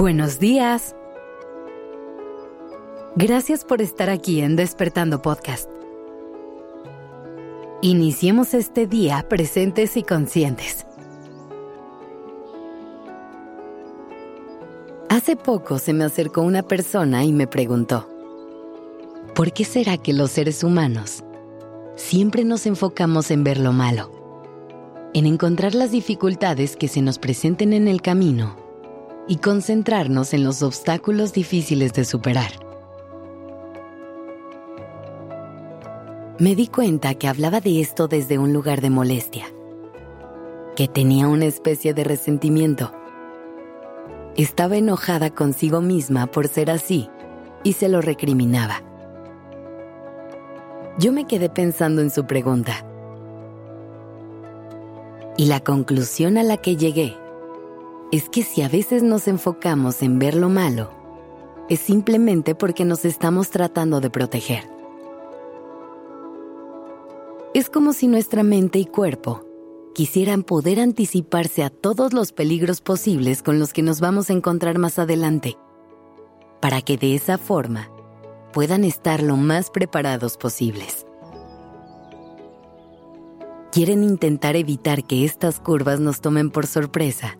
Buenos días. Gracias por estar aquí en Despertando Podcast. Iniciemos este día presentes y conscientes. Hace poco se me acercó una persona y me preguntó, ¿por qué será que los seres humanos siempre nos enfocamos en ver lo malo? En encontrar las dificultades que se nos presenten en el camino y concentrarnos en los obstáculos difíciles de superar. Me di cuenta que hablaba de esto desde un lugar de molestia, que tenía una especie de resentimiento. Estaba enojada consigo misma por ser así y se lo recriminaba. Yo me quedé pensando en su pregunta. Y la conclusión a la que llegué es que si a veces nos enfocamos en ver lo malo, es simplemente porque nos estamos tratando de proteger. Es como si nuestra mente y cuerpo quisieran poder anticiparse a todos los peligros posibles con los que nos vamos a encontrar más adelante, para que de esa forma puedan estar lo más preparados posibles. Quieren intentar evitar que estas curvas nos tomen por sorpresa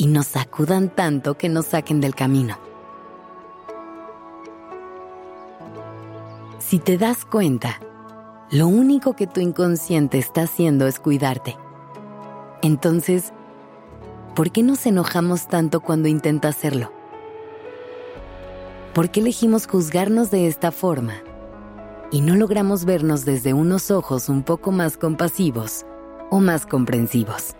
y nos sacudan tanto que nos saquen del camino. Si te das cuenta, lo único que tu inconsciente está haciendo es cuidarte. Entonces, ¿por qué nos enojamos tanto cuando intenta hacerlo? ¿Por qué elegimos juzgarnos de esta forma y no logramos vernos desde unos ojos un poco más compasivos o más comprensivos?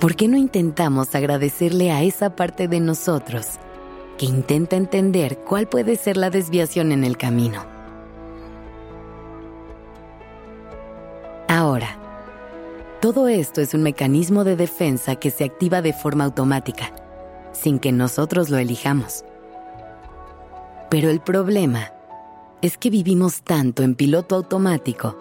¿Por qué no intentamos agradecerle a esa parte de nosotros que intenta entender cuál puede ser la desviación en el camino? Ahora, todo esto es un mecanismo de defensa que se activa de forma automática, sin que nosotros lo elijamos. Pero el problema es que vivimos tanto en piloto automático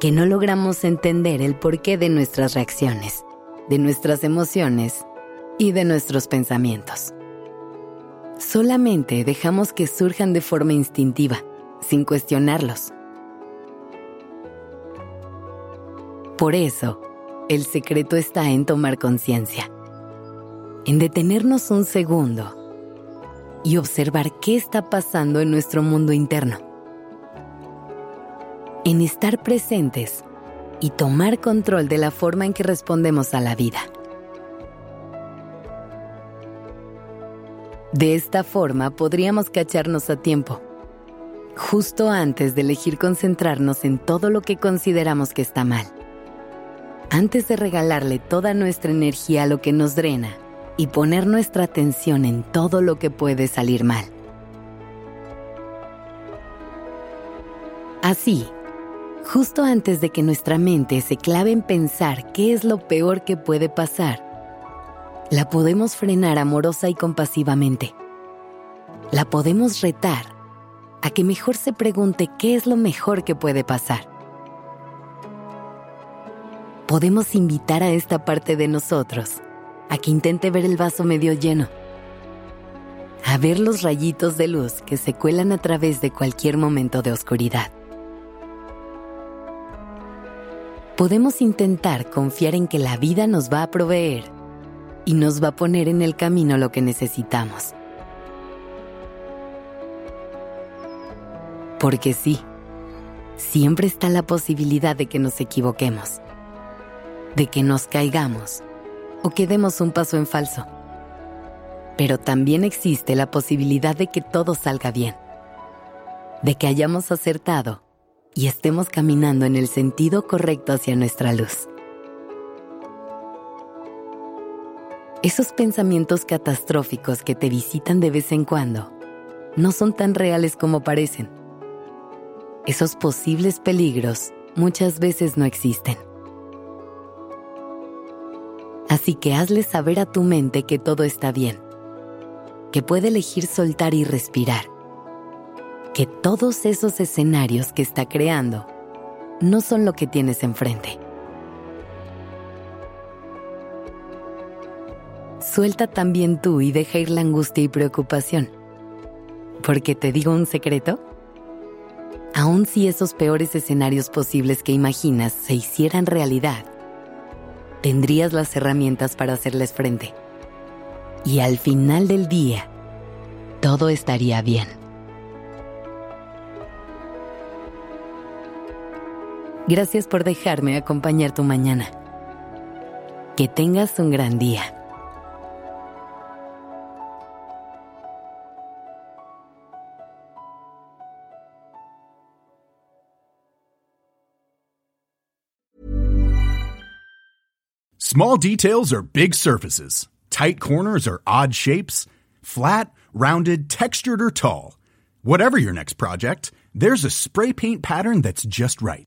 que no logramos entender el porqué de nuestras reacciones de nuestras emociones y de nuestros pensamientos. Solamente dejamos que surjan de forma instintiva, sin cuestionarlos. Por eso, el secreto está en tomar conciencia, en detenernos un segundo y observar qué está pasando en nuestro mundo interno, en estar presentes y tomar control de la forma en que respondemos a la vida. De esta forma podríamos cacharnos a tiempo, justo antes de elegir concentrarnos en todo lo que consideramos que está mal, antes de regalarle toda nuestra energía a lo que nos drena y poner nuestra atención en todo lo que puede salir mal. Así, justo antes de que nuestra mente se clave en pensar qué es lo peor que puede pasar, la podemos frenar amorosa y compasivamente. La podemos retar a que mejor se pregunte qué es lo mejor que puede pasar. Podemos invitar a esta parte de nosotros a que intente ver el vaso medio lleno, a ver los rayitos de luz que se cuelan a través de cualquier momento de oscuridad. Podemos intentar confiar en que la vida nos va a proveer y nos va a poner en el camino lo que necesitamos. Porque sí, siempre está la posibilidad de que nos equivoquemos, de que nos caigamos o que demos un paso en falso. Pero también existe la posibilidad de que todo salga bien, de que hayamos acertado y estemos caminando en el sentido correcto hacia nuestra luz. Esos pensamientos catastróficos que te visitan de vez en cuando no son tan reales como parecen. Esos posibles peligros muchas veces no existen. Así que hazle saber a tu mente que todo está bien, que puede elegir soltar y respirar que todos esos escenarios que está creando no son lo que tienes enfrente. Suelta también tú y deja ir la angustia y preocupación. Porque te digo un secreto. Aun si esos peores escenarios posibles que imaginas se hicieran realidad, tendrías las herramientas para hacerles frente. Y al final del día, todo estaría bien. Gracias por dejarme acompañar tu mañana. Que tengas un gran día. Small details are big surfaces. Tight corners are odd shapes. Flat, rounded, textured, or tall. Whatever your next project, there's a spray paint pattern that's just right.